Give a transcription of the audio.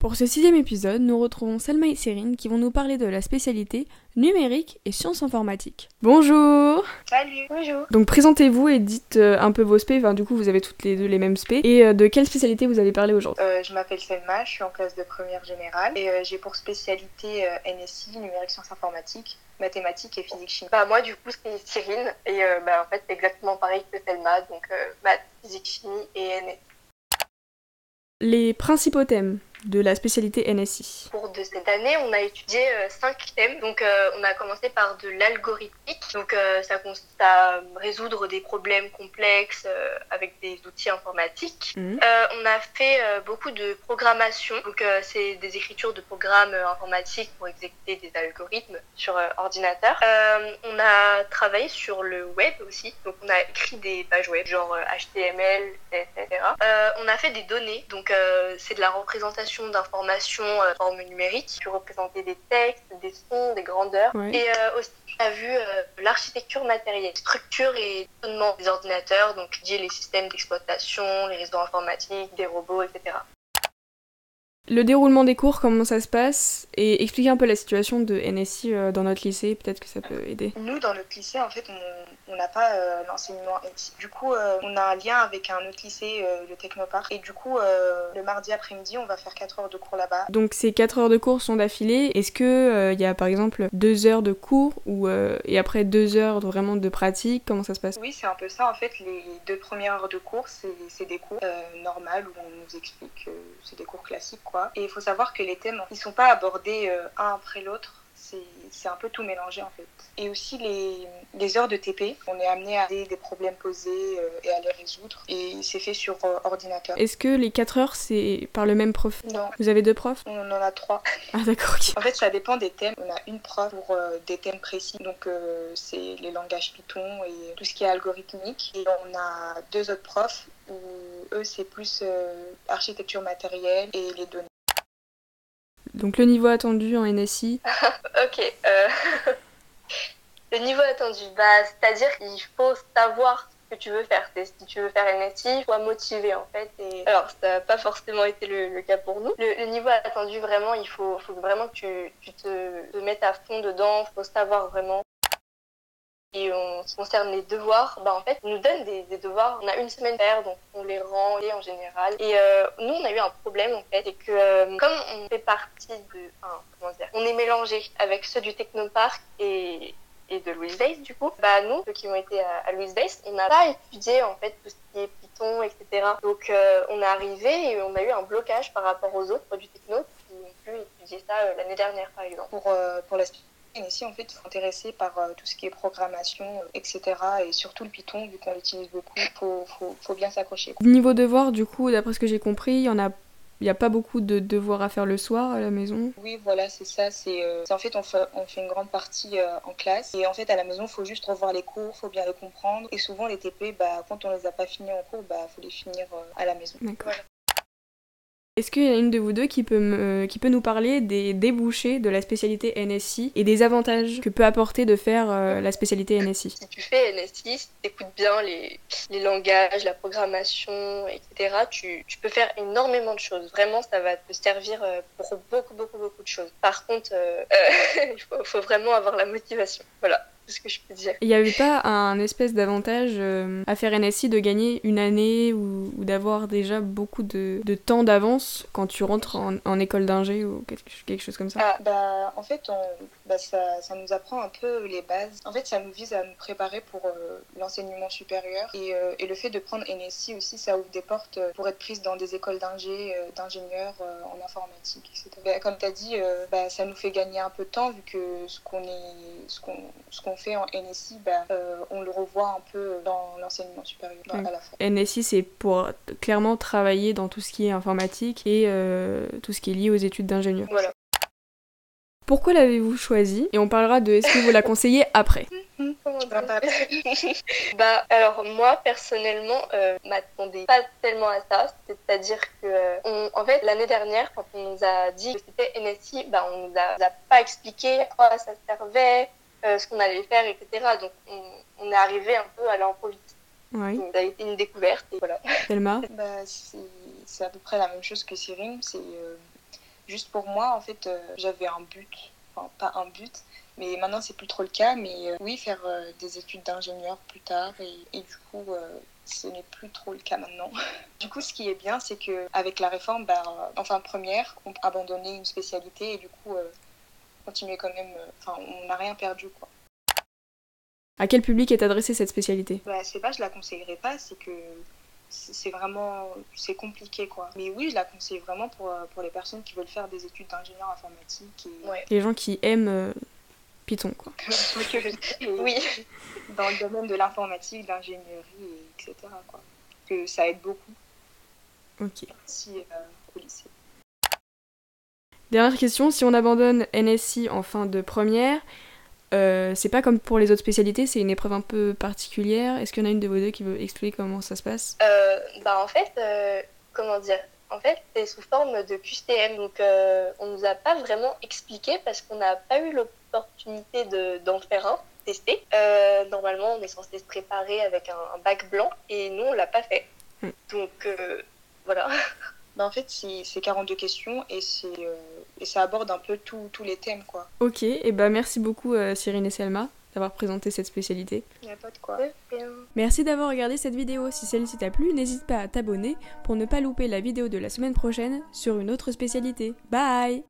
Pour ce sixième épisode, nous retrouvons Selma et Cérine qui vont nous parler de la spécialité numérique et sciences informatiques. Bonjour Salut Bonjour Donc présentez-vous et dites euh, un peu vos spé, enfin du coup vous avez toutes les deux les mêmes spé, et euh, de quelle spécialité vous allez parler aujourd'hui? Euh, Je m'appelle Selma, je suis en classe de première générale et euh, j'ai pour spécialité euh, NSI, numérique sciences informatiques, mathématiques et physique chimie. Bah moi du coup c'est Cyrine et euh, bah, en fait c'est exactement pareil que Selma, donc euh, maths, physique chimie et NSI. Les principaux thèmes de la spécialité NSI. Au cours de cette année, on a étudié euh, cinq thèmes. Donc, euh, on a commencé par de l'algorithmique. Donc, euh, ça consiste à résoudre des problèmes complexes euh, avec des outils informatiques. Mhm. Euh, on a fait euh, beaucoup de programmation. Donc, euh, c'est des écritures de programmes euh, informatiques pour exécuter des algorithmes sur euh, ordinateur. Euh, on a travaillé sur le web aussi. Donc, on a écrit des pages web, genre euh, HTML, etc. Euh, on a fait des données. Donc, euh, c'est de la représentation d'informations euh, en forme numérique. Tu représenter des textes, des sons, des grandeurs. Et euh, aussi, on a vu euh, l'architecture matérielle, structure et fonctionnement des ordinateurs, donc les systèmes d'exploitation, les réseaux informatiques, des robots, etc. Le déroulement des cours, comment ça se passe, et expliquer un peu la situation de NSI dans notre lycée, peut-être que ça peut aider. Nous, dans notre lycée, en fait, on n'a pas euh, l'enseignement. Du coup, euh, on a un lien avec un autre lycée, euh, le Technopark. Et du coup, le mardi après-midi, on va faire 4 heures de cours là-bas. Donc ces 4 heures de cours sont d'affilée. Est-ce que il y a par exemple 2 heures de cours ou et après 2 heures vraiment de pratique Comment ça se passe? Oui, c'est un peu ça. En fait, les deux premières heures de cours, c'est des cours normales où on nous explique, c'est des cours classiques, quoi. Et il faut savoir que les thèmes, ils sont pas abordés un après l'autre. C'est un peu tout mélangé, en fait. Et aussi les, les heures de TP, on est amené à des, des problèmes posés euh, et à les résoudre. Et c'est fait sur euh, ordinateur. Est-ce que les 4 heures c'est par le même prof? Non, Vous avez deux profs? On en a trois. Ah d'accord, ok. En fait, ça dépend des thèmes. On a une prof pour euh, des thèmes précis. Donc, c'est les langages Python et tout ce qui est algorithmique. Et on a deux autres profs où eux, c'est plus architecture matérielle et les données. Donc le niveau attendu en NSI. Ok. euh, le niveau attendu, bah, c'est-à-dire qu'il faut savoir ce que tu veux faire. Si tu veux faire NSI, faut motiver en fait. Alors, ça n'a pas forcément été le, cas pour nous. Le, niveau attendu, vraiment, il faut, vraiment que tu, tu te, te mettes à fond dedans. Il faut savoir vraiment. Et ce qui concerne les devoirs, bah en fait, on nous donne des, des devoirs. On a une semaine faire, donc on les rend et en général. Et euh, nous, on a eu un problème en fait, c'est que euh, comme on fait partie de, enfin, comment dire, on est mélangé avec ceux du Technopark et et de Louise Weiss du coup, bah nous, ceux qui ont été à, à Weiss, on n'a pas étudié en fait tout ce qui est Python, etc. Donc euh, on est arrivé et on a eu un blocage par rapport aux autres du Techno qui ont pu étudier ça euh, l'année dernière par exemple. Pour, euh, pour la ici, en fait, il faut intéresser par euh, tout ce qui est programmation, euh, etc. Et surtout le Python, vu qu'on l'utilise beaucoup, il faut, faut, faut bien s'accrocher. Niveau devoir, du coup, d'après ce que j'ai compris, il y en a il n'y a pas beaucoup de devoirs à faire le soir à la maison. Oui, voilà, c'est ça. C'est euh, en fait, on fait, on fait une grande partie euh, en classe. Et en fait, à la maison, il faut juste revoir les cours, il faut bien les comprendre. Et souvent, les TP, bah, quand on les a pas finis en cours, bah, faut les finir euh, à la maison. D'accord. Voilà. Est-ce qu'il y a une de vous deux qui peut, qui peut nous parler des débouchés de la spécialité NSI et des avantages que peut apporter de faire euh, la spécialité NSI Si tu fais NSI, si tu écoutes bien les, les langages, la programmation, etc., tu, peux faire énormément de choses. Vraiment, ça va te servir euh, pour beaucoup, beaucoup, beaucoup de choses. Par contre, euh, il faut vraiment avoir la motivation. Voilà, ce que je peux dire. Il n'y avait pas un espèce d'avantage euh, à faire NSI de gagner une année ou, ou d'avoir déjà beaucoup de, de temps d'avance quand tu rentres en, en école d'ingé ou quelque, quelque chose comme ça? Ah, bah, en fait, on, bah, ça, ça nous apprend un peu les bases. En fait, ça nous vise à nous préparer pour euh, l'enseignement supérieur. Et, euh, et le fait de prendre NSI aussi, ça ouvre des portes pour être prise dans des écoles d'ingé, d'ingénieurs en informatique, etc. Bah, comme tu as dit, bah, ça nous fait gagner un peu de temps vu que ce qu'on est, ce qu'on, ce qu'on fait en NSI, bah, euh, on le voie un peu dans l'enseignement supérieur Mm. à la fois. NSI, c'est pour clairement travailler dans tout ce qui est informatique et euh, tout ce qui est lié aux études d'ingénieur. Voilà. Pourquoi l'avez-vous choisi? Et on parlera de est-ce que vous la conseillez après? Dire parler? Bah alors moi personnellement euh, m'attendais pas tellement à ça, c'est-à-dire que euh, on- en fait l'année dernière quand on nous a dit que c'était NSI, bah on nous a, nous a pas expliqué à quoi ça servait, euh, ce qu'on allait faire, etc. Donc on, on est arrivé un peu à l'improviste. Oui, Donc, Ça a été une découverte et voilà. Selma Bah, c'est à peu près la même chose que Cyril. C'est euh, juste pour moi, en fait, euh, j'avais un but. Enfin, pas un but, mais maintenant, c'est plus trop le cas. Mais euh, oui, faire euh, des études d'ingénieur plus tard. Et, et du coup, euh, ce n'est plus trop le cas maintenant. du coup, ce qui est bien, c'est qu'avec la réforme, bah, en fin de première, on peut abandonner une spécialité et du coup, euh, continuer quand même. euh, Enfin, on n'a rien perdu, quoi. À quel public est adressée cette spécialité? Bah, c'est pas, je la conseillerais pas, c'est que c'est vraiment, c'est compliqué quoi. Mais oui, je la conseille vraiment pour, euh, pour les personnes qui veulent faire des études d'ingénieur informatique et Ouais. Les gens qui aiment euh, Python, quoi. Oui. dans le domaine de l'informatique, de l'ingénierie, et etc. quoi. Que ça aide beaucoup Ok. si euh, au lycée. Dernière question, si on abandonne NSI en fin de première, euh, c'est pas comme pour les autres spécialités, c'est une épreuve un peu particulière. Est-ce qu'il y en a une de vous deux qui veut expliquer comment ça se passe? Euh, bah en fait, euh, comment dire? En fait, c'est sous forme de QCM, donc on nous a pas vraiment expliqué parce qu'on n'a pas eu l'opportunité de- d'en faire un, tester. Normalement, on est censé se préparer avec un, un bac blanc et nous, on l'a pas fait. Mm. Donc voilà. Bah, en fait, c'est c'est 42 questions et, euh, et ça aborde un peu tous les thèmes quoi. Ok, et bah merci beaucoup euh, Cyrine et Selma d'avoir présenté cette spécialité. A pas de quoi. Merci d'avoir regardé cette vidéo. Si celle-ci t'a plu, n'hésite pas à t'abonner pour ne pas louper la vidéo de la semaine prochaine sur une autre spécialité. Bye